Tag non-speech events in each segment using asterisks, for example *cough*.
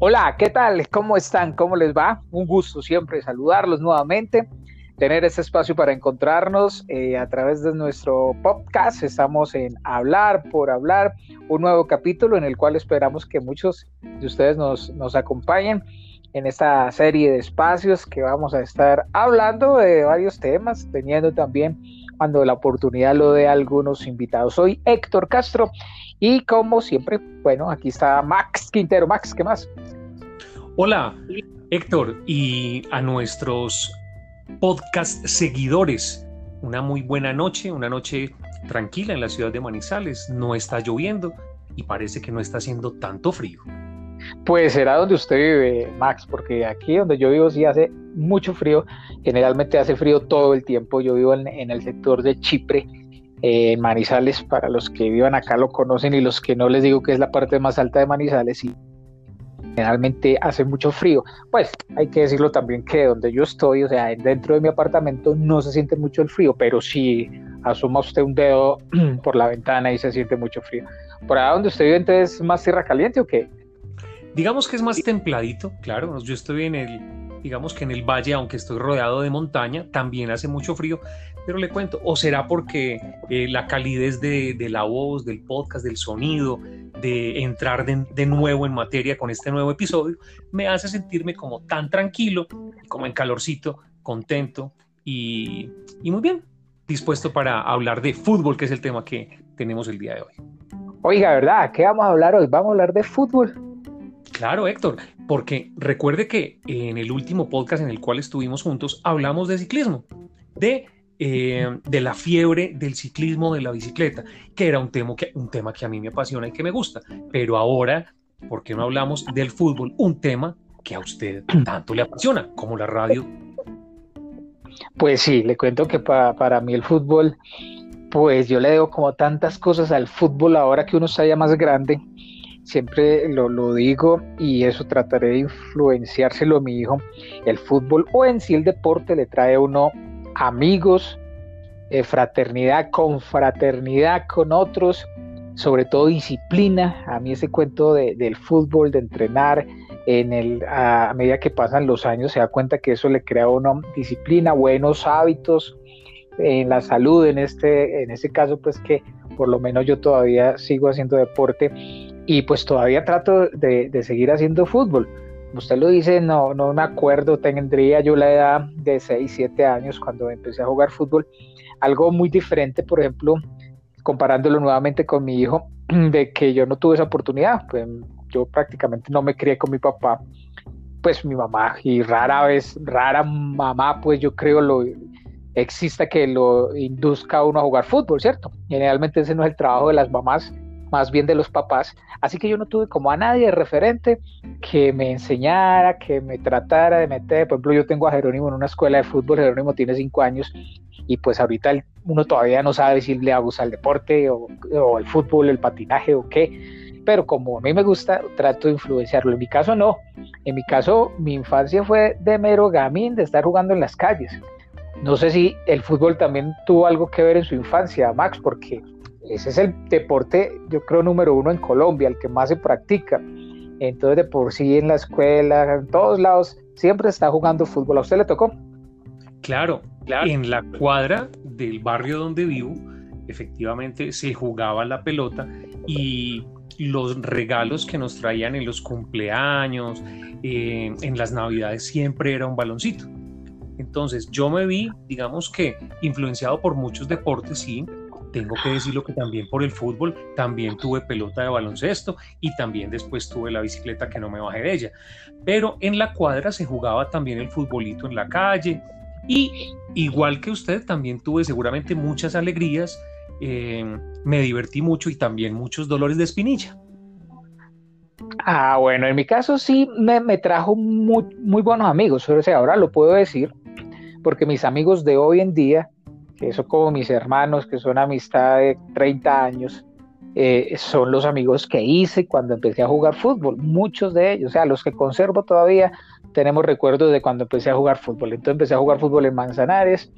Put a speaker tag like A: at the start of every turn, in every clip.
A: Hola, ¿qué tal? ¿Cómo están? ¿Cómo les va? Un gusto siempre saludarlos nuevamente, tener este espacio para encontrarnos eh, a través de nuestro podcast. Estamos en Hablar por Hablar, un nuevo capítulo en el cual esperamos que muchos de ustedes nos, nos acompañen en esta serie de espacios que vamos a estar hablando de varios temas, teniendo también cuando la oportunidad lo de algunos invitados. Soy Héctor Castro y como siempre, bueno, aquí está Max Quintero. Max, ¿qué más?
B: Hola, Héctor, y a nuestros podcast seguidores, una muy buena noche, una noche tranquila en la ciudad de Manizales. No está lloviendo y parece que no está haciendo tanto frío.
A: Pues será donde usted vive, Max, porque aquí donde yo vivo sí hace mucho frío. Generalmente hace frío todo el tiempo. Yo vivo en, el sector de Chipre, en Manizales. Para los que vivan acá lo conocen y los que no les digo que es la parte más alta de Manizales. Y generalmente hace mucho frío. Pues hay que decirlo también que donde yo estoy, o sea, dentro de mi apartamento no se siente mucho el frío, pero si asoma usted un dedo *clears throat* por la ventana y se siente mucho frío. ¿Por allá donde usted vive entonces es más tierra caliente o qué?
B: Digamos que es más templadito, claro. Yo estoy en el, digamos que en el valle, aunque estoy rodeado de montaña, también hace mucho frío, pero le cuento, o será porque eh, la calidez de, de, la voz, del podcast, del sonido, de entrar de, nuevo en materia con este nuevo episodio, me hace sentirme como tan tranquilo, como en calorcito, contento y, y muy bien, dispuesto para hablar de fútbol, que es el tema que tenemos el día de hoy.
A: Oiga, ¿verdad? ¿Qué vamos a hablar hoy? Vamos a hablar de fútbol.
B: Claro, Héctor, porque recuerde que en el último podcast en el cual estuvimos juntos hablamos de ciclismo, de eh, de la fiebre del ciclismo de la bicicleta, que era un tema, que, un tema que a mí me apasiona y que me gusta. Pero ahora, ¿por qué no hablamos del fútbol? Un tema que a usted tanto le apasiona, como la radio.
A: Pues sí, le cuento que para mí el fútbol, pues yo le debo como tantas cosas al fútbol ahora que uno está ya más grande. Siempre lo, lo digo y eso trataré de influenciárselo a mi hijo. El fútbol o en sí el deporte le trae a uno amigos, eh, fraternidad, confraternidad con otros, sobre todo disciplina. A mí ese cuento del fútbol, de entrenar, en el, a, medida que pasan los años se da cuenta que eso le crea a uno disciplina, buenos hábitos en la salud, en este, en este caso pues que por lo menos yo todavía sigo haciendo deporte y pues todavía trato de, de seguir haciendo fútbol usted lo dice, no, no me acuerdo, tendría yo la edad de 6, 7 años cuando empecé a jugar fútbol. Algo muy diferente, por ejemplo, comparándolo nuevamente con mi hijo, *clears throat* de que yo no tuve esa oportunidad. Pues yo prácticamente no me crié con mi papá, pues mi mamá, y rara vez, rara mamá, pues yo creo lo exista que lo induzca a uno a jugar fútbol, ¿cierto? Generalmente ese no es el trabajo de las mamás más bien de los papás. Así que yo no tuve como a nadie referente que me enseñara, que me tratara de meter. Por ejemplo, yo tengo a Jerónimo en una escuela de fútbol, Jerónimo tiene cinco años y pues ahorita uno todavía no sabe si le gusta el deporte o, el fútbol, el patinaje o qué. Pero como a mí me gusta, trato de influenciarlo. En mi caso no. En mi caso, mi infancia fue de mero gamín, de estar jugando en las calles. No sé si el fútbol también tuvo algo que ver en su infancia, Max, porque ese es el deporte, yo creo, número uno en Colombia, el que más se practica. Entonces, de por sí en la escuela, en todos lados, siempre está jugando fútbol. ¿A usted le tocó?
B: Claro, claro. en la cuadra del barrio donde vivo, efectivamente se jugaba la pelota y los regalos que nos traían en los cumpleaños, eh, en las navidades, siempre era un baloncito. Entonces yo me vi, digamos que, influenciado por muchos deportes, sí, tengo que decirlo que también por el fútbol, también tuve pelota de baloncesto y también después tuve la bicicleta que no me bajé de ella. Pero en la cuadra se jugaba también el futbolito en la calle y igual que usted, también tuve seguramente muchas alegrías, eh, me divertí mucho y también muchos dolores de espinilla.
A: Ah, bueno, en mi caso sí me, me trajo muy, muy buenos amigos, o sea, ahora lo puedo decir, porque mis amigos de hoy en día que son como mis hermanos, que son amistad de 30 años, eh, son los amigos que hice cuando empecé a jugar fútbol, muchos de ellos, o sea, los que conservo todavía, tenemos recuerdos de cuando empecé a jugar fútbol. Entonces empecé a jugar fútbol en Manzanares,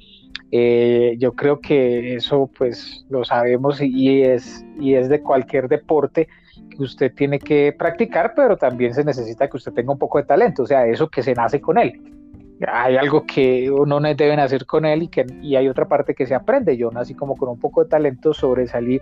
A: Eh, yo creo que eso pues lo sabemos y es, y es de cualquier deporte que usted tiene que practicar, pero también se necesita que usted tenga un poco de talento, o sea, eso que se nace con él. Hay algo que uno no debe hacer con él y, que, y hay otra parte que se aprende. Yo nací como con un poco de talento, sobresalí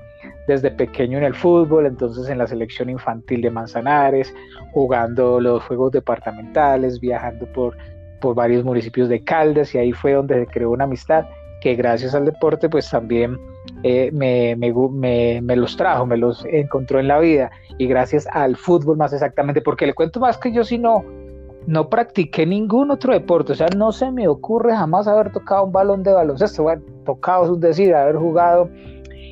A: desde pequeño en el fútbol, entonces en la selección infantil de Manzanares, jugando los juegos departamentales, viajando por, por varios municipios de Caldas y ahí fue donde se creó una amistad que gracias al deporte pues también eh, me, me, me, los trajo, me los encontró en la vida y gracias al fútbol más exactamente, porque le cuento más que yo si no, no practiqué ningún otro deporte, o sea, no se me ocurre jamás haber tocado un balón de baloncesto, bueno, tocado es decir, haber jugado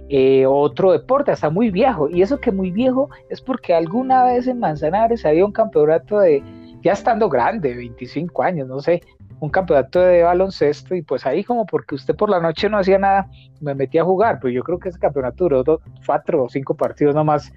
A: eh, otro deporte, hasta muy viejo, y eso que muy viejo es porque alguna vez en Manzanares había un campeonato de, ya estando grande, 25 años, no sé, un campeonato de baloncesto y pues ahí como porque usted por la noche no hacía nada, me metí a jugar, pues yo creo que ese campeonato duró cuatro o cinco partidos nomás.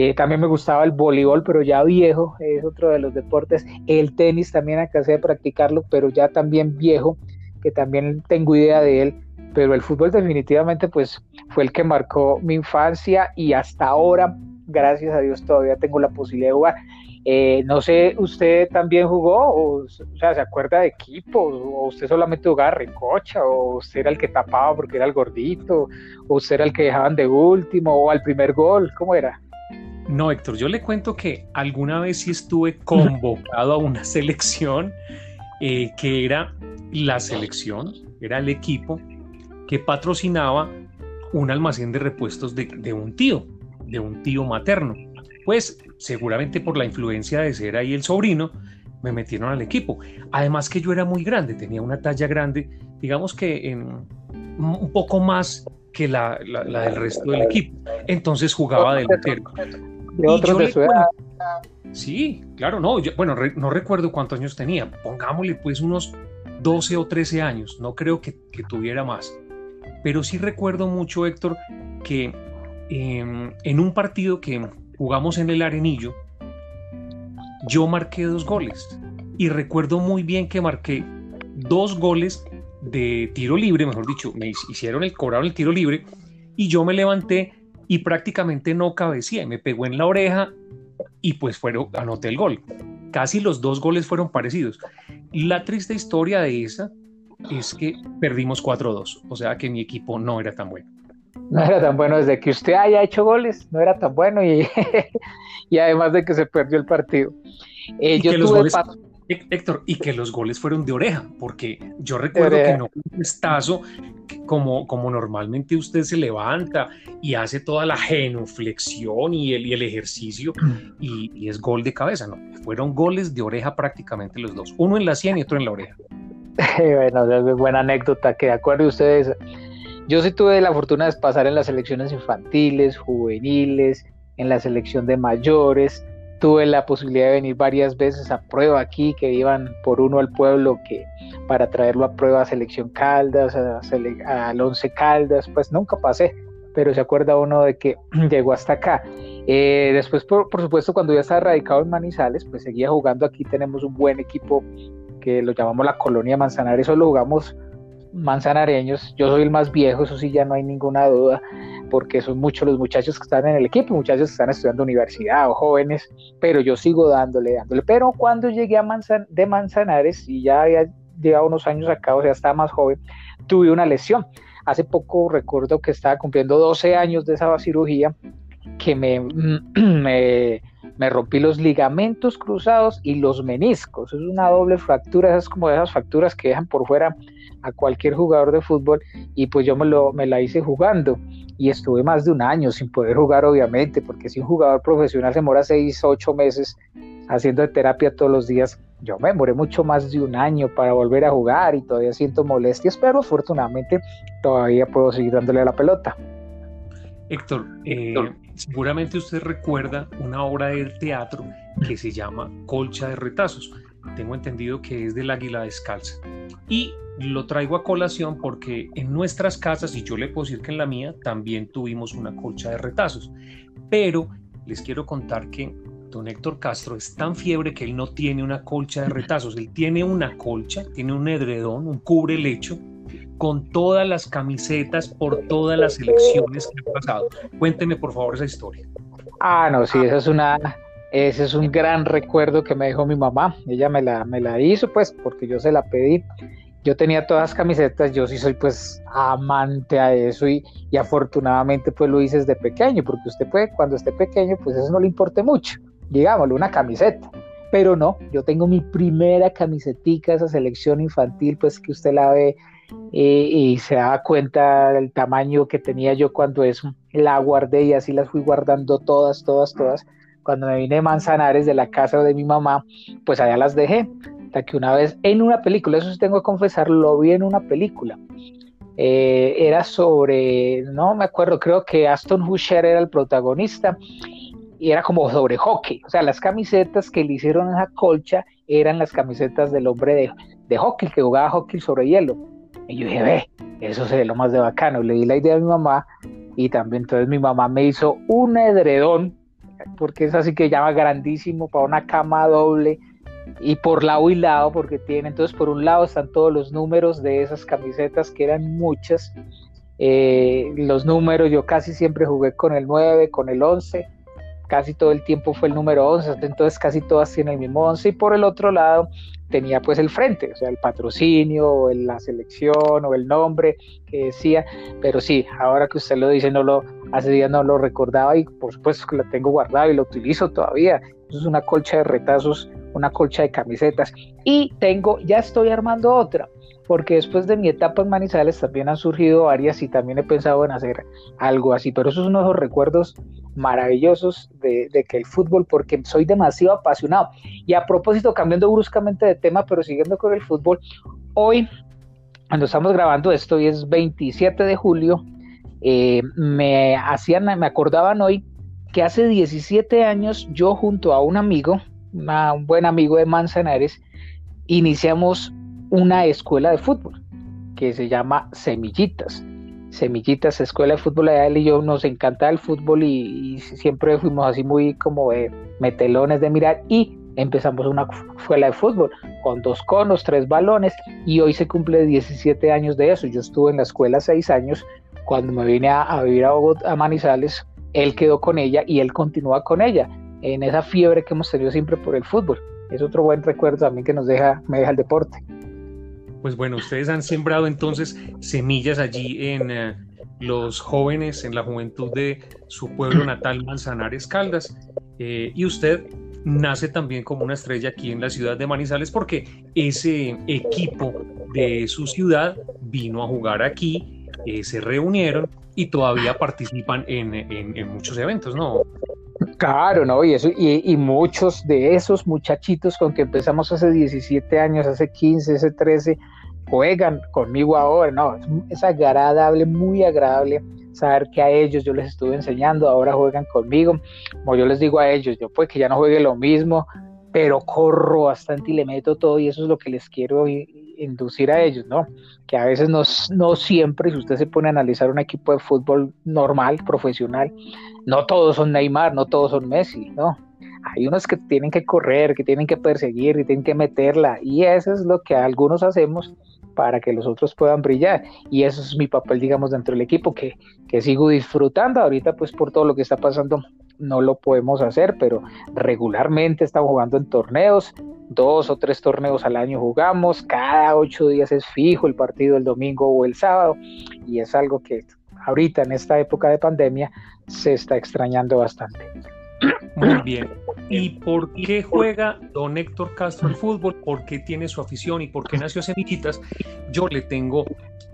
A: Eh, también me gustaba el voleibol, pero ya viejo, es otro de los deportes. El tenis también acabé de practicarlo, pero ya también viejo, que también tengo idea de él. Pero el fútbol definitivamente pues fue el que marcó mi infancia y hasta ahora, gracias a Dios, todavía tengo la posibilidad de jugar. Eh, no sé, ¿usted también jugó? O, sea, ¿se acuerda de equipos? ¿O usted solamente jugaba recocha? ¿O usted era el que tapaba porque era el gordito? ¿O usted era el que dejaban de último? ¿O al primer gol? ¿Cómo era?
B: No, Héctor, yo le cuento que alguna vez sí estuve convocado a una *laughs* selección eh, que era la selección, era el equipo que patrocinaba un almacén de repuestos de, de un tío, de un tío materno. Pues seguramente por la influencia de ser ahí el sobrino, me metieron al equipo. Además que yo era muy grande, tenía una talla grande, digamos que en, un poco más que la, del resto del equipo. Entonces jugaba delantero.
A: De otros de su edad.
B: Sí, claro, no, bueno, no recuerdo cuántos años tenía, pongámosle pues unos 12 o 13 años, no creo que, tuviera más. Pero sí recuerdo mucho, Héctor, que em, en un partido que jugamos en el Arenillo, yo marqué dos goles. Y recuerdo muy bien que marqué dos goles de tiro libre, mejor dicho, me hicieron el cobrado el tiro libre y yo me levanté y prácticamente no cabecía, me pegó en la oreja y pues fueron, anoté el gol. Casi los dos goles fueron parecidos. La triste historia de esa es que perdimos 4-2, o sea que mi equipo no era tan bueno
A: no era tan bueno desde que usted haya hecho goles, no era tan bueno y, *laughs* y además de que se perdió el partido.
B: Eh, yo tuve Héctor, y que los goles fueron de oreja, porque yo recuerdo que no un estazo como, como normalmente usted se levanta y hace toda la genuflexión y el, y el ejercicio y, y, es gol de cabeza, no, fueron goles de oreja prácticamente los dos, uno en la sien y otro en la oreja. *laughs*
A: bueno, es buena anécdota, que de acuerdo ustedes yo sí tuve la fortuna de pasar en las selecciones infantiles, juveniles, en la selección de mayores. Tuve la posibilidad de venir varias veces a prueba aquí, que iban por uno al pueblo que para traerlo a prueba a selección Caldas, a, al Once Caldas, pues nunca pasé, pero se acuerda uno de que *clears throat* llegó hasta acá. Eh, después, por, por, supuesto, cuando ya estaba radicado en Manizales, pues seguía jugando aquí. Tenemos un buen equipo que lo llamamos la Colonia Manzanares, solo jugamos manzanareños. Yo soy el más viejo, eso sí, ya no hay ninguna duda, porque son muchos los muchachos que están en el equipo, muchachos que están estudiando universidad o jóvenes, pero yo sigo dándole, dándole. Pero cuando llegué a Manzan de Manzanares y ya había llegado unos años acá, o sea, estaba más joven, tuve una lesión. Hace poco recuerdo que estaba cumpliendo 12 años de esa cirugía que me, *clears throat* me, me, rompí los ligamentos cruzados y los meniscos. Es una doble fractura, esas como esas fracturas que dejan por fuera a cualquier jugador de fútbol y pues yo me, lo, me la hice jugando y estuve más de un año sin poder jugar obviamente porque si un jugador profesional se demora seis, ocho meses haciendo terapia todos los días, yo me demoré mucho más de un año para volver a jugar y todavía siento molestias, pero afortunadamente todavía puedo seguir dándole a la pelota.
B: Héctor, eh, seguramente usted recuerda una obra de teatro que se llama Colcha de Retazos. Tengo entendido que es del Águila Descalza. Y lo traigo a colación porque en nuestras casas, y yo le puedo decir que en la mía, también tuvimos una colcha de retazos. Pero les quiero contar que don Héctor Castro es tan fiebre que él no tiene una colcha de retazos, él tiene una colcha, tiene un edredón, un cubre lecho con todas las camisetas por todas las elecciones que han pasado. Cuénteme por favor esa historia.
A: Ah, no, sí, esa es una, ese es un gran recuerdo que me dejó mi mamá. Ella me la, me la hizo, pues, porque yo se la pedí. Yo tenía todas las camisetas, yo sí soy pues amante a eso y, y afortunadamente pues lo hice desde pequeño, porque usted puede, cuando esté pequeño, pues eso no le importe mucho, digámoslo, una camiseta. Pero no, yo tengo mi primera camisetica, esa selección infantil, pues que usted la ve y se da cuenta del tamaño que tenía yo cuando eso, la guardé y así las fui guardando todas, todas, todas. Cuando me vine de Manzanares de la casa de mi mamá, pues allá las dejé. Hasta que una vez en una película, eso sí tengo que confesar, lo vi en una película. Eh, era sobre, no me acuerdo, creo que Aston Husher era el protagonista y era como sobre hockey. O sea, las camisetas que le hicieron esa colcha eran las camisetas del hombre de, de hockey, que jugaba hockey sobre hielo. Y yo dije, ve, eso sería lo más de bacano. Le di la idea a mi mamá y también entonces mi mamá me hizo un edredón, porque es así que llama grandísimo, para una cama doble y por lado y lado, porque tiene, entonces por un lado están todos los números de esas camisetas, que eran muchas. Eh, los números, yo casi siempre jugué con el 9, con el 11, casi todo el tiempo fue el número 11, entonces casi todas tienen el mismo 11 y por el otro lado tenía pues el frente, o sea, el patrocinio, o la selección o el nombre que decía, pero sí, ahora que usted lo dice, no lo, hace días no lo recordaba y por supuesto que lo tengo guardado y lo utilizo todavía. Es una colcha de retazos, una colcha de camisetas y tengo, ya estoy armando otra porque después de mi etapa en Manizales también han surgido varias y también he pensado en hacer algo así, pero esos son unos recuerdos maravillosos de, que el fútbol, porque soy demasiado apasionado. Y a propósito, cambiando bruscamente de tema, pero siguiendo con el fútbol, hoy, cuando estamos grabando esto, hoy es 27 de julio, eh, me hacían, me acordaban hoy que hace 17 años yo junto a un amigo, un buen amigo de Manzanares, iniciamos una escuela de fútbol que se llama Semillitas. Semillitas, escuela de fútbol, a él y yo nos encanta el fútbol y, siempre fuimos así muy como metelones de mirar y empezamos una escuela de fútbol con dos conos, tres balones y hoy se cumple 17 años de eso. Yo estuve en la escuela seis años, cuando me vine a, vivir a, a Manizales, él quedó con ella y él continúa con ella en esa fiebre que hemos tenido siempre por el fútbol. Es otro buen recuerdo también que nos deja, me deja el deporte.
B: Pues bueno, ustedes han sembrado entonces semillas allí en eh, los jóvenes, en la juventud de su pueblo natal, Manzanares Caldas, eh, y usted nace también como una estrella aquí en la ciudad de Manizales porque ese equipo de su ciudad vino a jugar aquí, eh, se reunieron y todavía participan en, en, muchos eventos, ¿no?
A: Claro, ¿no? Y, eso, y, y, muchos de esos muchachitos con que empezamos hace 17 años, hace 15, hace 13, juegan conmigo ahora, ¿no? Es, agradable, muy agradable saber que a ellos yo les estuve enseñando, ahora juegan conmigo. Como yo les digo a ellos, yo pues que ya no juegue lo mismo, pero corro bastante y le meto todo y eso es lo que les quiero inducir a ellos, ¿no? Que a veces no, no siempre, si usted se pone a analizar un equipo de fútbol normal, profesional, no todos son Neymar, no todos son Messi, ¿no? Hay unos que tienen que correr, que tienen que perseguir, que tienen que meterla y eso es lo que algunos hacemos para que los otros puedan brillar. Y eso es mi papel, digamos, dentro del equipo, que, que sigo disfrutando. Ahorita, pues por todo lo que está pasando, no lo podemos hacer, pero regularmente estamos jugando en torneos, dos o tres torneos al año jugamos, cada ocho días es fijo el partido el domingo o el sábado, y es algo que ahorita en esta época de pandemia se está extrañando bastante.
B: Muy bien. *clears throat* ¿Y por qué juega don Héctor Castro el fútbol? ¿Por qué tiene su afición y por qué nació Semillitas? Yo le tengo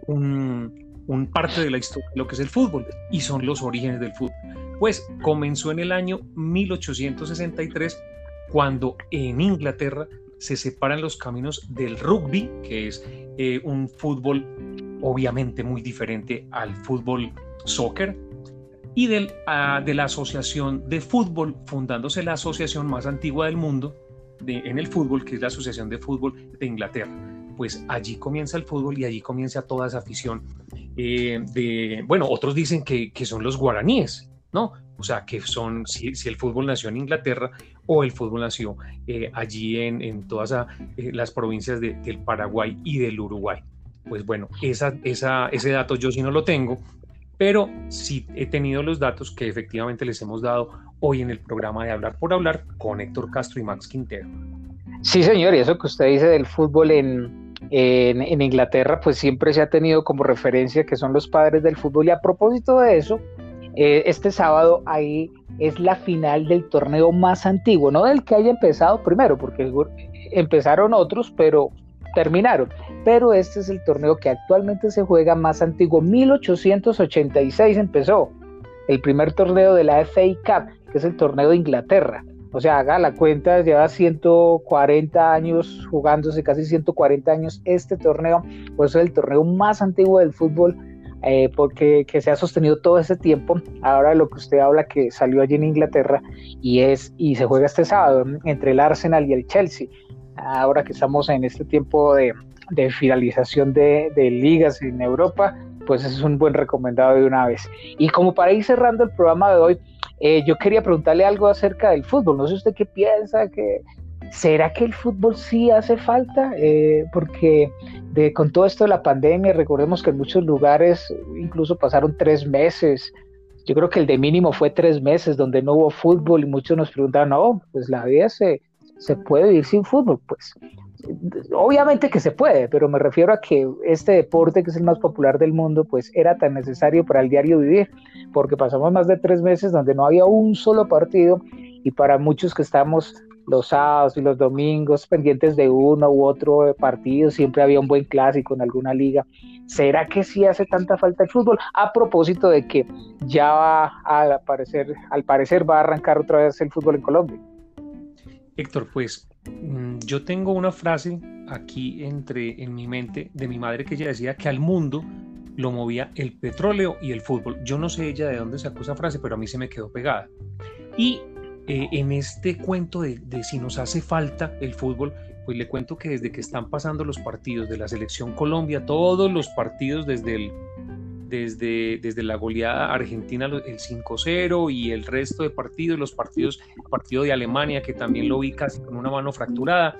B: un, parte de la historia de lo que es el fútbol y son los orígenes del fútbol. Pues comenzó en el año 1863 cuando en Inglaterra se separan los caminos del rugby, que es eh, un fútbol obviamente muy diferente al fútbol soccer, y del, ah, de la Asociación de Fútbol, fundándose la asociación más antigua del mundo de, en el fútbol, que es la Asociación de Fútbol de Inglaterra. Pues allí comienza el fútbol y allí comienza toda esa afición. Eh, de, bueno, otros dicen que, que, son los guaraníes, ¿no? O sea, que son, si, el fútbol nació en Inglaterra o el fútbol nació eh, allí en, en todas ah, eh, las provincias del Paraguay y del Uruguay. pues bueno, esa, esa, ese dato yo sí no lo tengo, pero sí he tenido los datos que efectivamente les hemos dado hoy en el programa de Hablar por Hablar con Héctor Castro y Max Quintero.
A: Sí, señor, y eso que usted dice del fútbol en, en, Inglaterra, pues siempre se ha tenido como referencia que son los padres del fútbol. Y a propósito de eso, eh, este sábado ahí es la final del torneo más antiguo, no del que haya empezado primero, porque empezaron otros, pero terminaron. Pero este es el torneo que actualmente se juega más antiguo. 1886 empezó el primer torneo de la FA Cup, que es el torneo de Inglaterra. O sea, haga la cuenta, lleva 140 años jugándose, casi 140 años este torneo, pues es el torneo más antiguo del fútbol, eh, porque que se ha sostenido todo ese tiempo. Ahora lo que usted habla que salió allí en Inglaterra y es y se juega este sábado entre el Arsenal y el Chelsea. Ahora que estamos en este tiempo de, finalización de, de ligas en Europa, pues es un buen recomendado de una vez. Y como para ir cerrando el programa de hoy, eh, yo quería preguntarle algo acerca del fútbol. No sé usted qué piensa, que ¿será que el fútbol sí hace falta? Eh, porque con todo esto de la pandemia, recordemos que en muchos lugares incluso pasaron tres meses. Yo creo que el de mínimo fue tres meses donde no hubo fútbol y muchos nos preguntaban, no, pues la vida se, se puede vivir sin fútbol. Pues obviamente que se puede, pero me refiero a que este deporte, que es el más popular del mundo, pues era tan necesario para el diario vivir, porque pasamos más de tres meses donde no había un solo partido y para muchos que estamos los sábados y los domingos pendientes de uno u otro partido, siempre había un buen clásico en alguna liga. ¿Será que sí hace tanta falta el fútbol? A propósito de que ya va a aparecer, al parecer va a arrancar otra vez el fútbol en Colombia.
B: Héctor, pues mm, yo tengo una frase aquí entre en mi mente de mi madre que ella decía que al mundo lo movía el petróleo y el fútbol. Yo no sé ella de dónde sacó esa frase, pero a mí se me quedó pegada. Y eh, en este cuento de, si nos hace falta el fútbol, pues le cuento que desde que están pasando los partidos de la selección Colombia, todos los partidos desde desde, desde la goleada argentina el 5-0 y el resto de partidos, los partidos, partido de Alemania que también lo vi casi con una mano fracturada,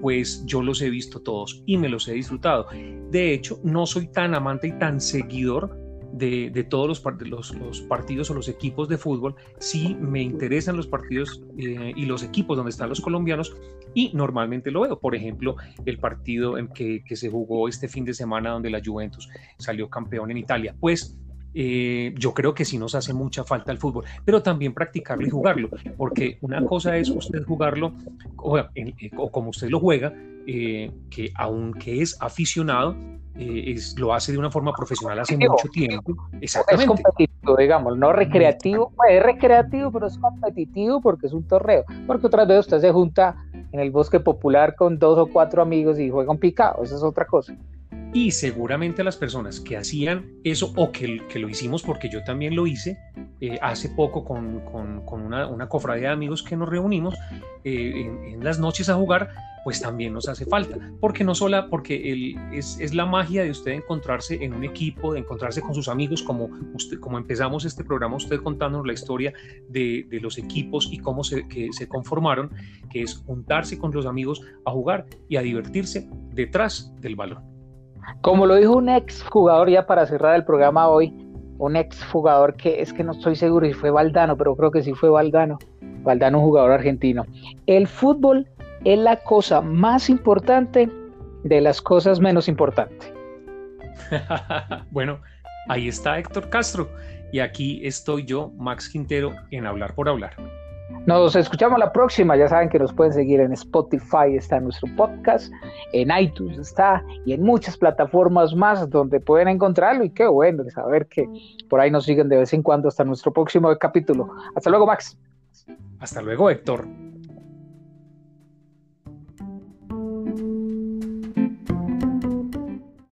B: pues yo los he visto todos y me los he disfrutado. De hecho, no soy tan amante y tan seguidor de, todos los, partidos o los equipos de fútbol, sí me interesan los partidos eh, y los equipos donde están los colombianos y normalmente lo veo. Por ejemplo, el partido en que, se jugó este fin de semana donde la Juventus salió campeón en Italia. Pues eh, yo creo que sí nos hace mucha falta el fútbol, pero también practicarlo y jugarlo, porque una cosa es usted jugarlo o, como usted lo juega, eh, que aunque es aficionado, eh, es, lo hace de una forma profesional hace mucho tiempo.
A: Exactamente. Es competitivo, digamos, no recreativo, pues, es recreativo, pero es competitivo porque es un torneo, porque otras veces usted se junta en el bosque popular con dos o cuatro amigos y juega un picado, eso es otra cosa.
B: Y seguramente las personas que hacían eso o que, que lo hicimos, porque yo también lo hice eh, hace poco con, con, una, una, cofradía de amigos que nos reunimos eh, en, las noches a jugar, pues también nos hace falta. Porque no solo, porque el, es, es, la magia de usted encontrarse en un equipo, de encontrarse con sus amigos, como, usted, como empezamos este programa, usted contándonos la historia de, de los equipos y cómo se, que se conformaron, que es juntarse con los amigos a jugar y a divertirse detrás del balón.
A: Como lo dijo un ex jugador ya para cerrar el programa hoy, un ex jugador que es que no estoy seguro si fue Valdano, pero creo que sí fue Valdano, Valdano un jugador argentino. El fútbol es la cosa más importante de las cosas menos importantes. *laughs*
B: bueno, ahí está Héctor Castro y aquí estoy yo, Max Quintero, en Hablar por Hablar.
A: Nos escuchamos la próxima. Ya saben que nos pueden seguir en Spotify, está nuestro podcast, en iTunes está y en muchas plataformas más donde pueden encontrarlo. Y qué bueno saber que por ahí nos siguen de vez en cuando hasta nuestro próximo capítulo. Hasta luego, Max.
B: Hasta luego, Héctor.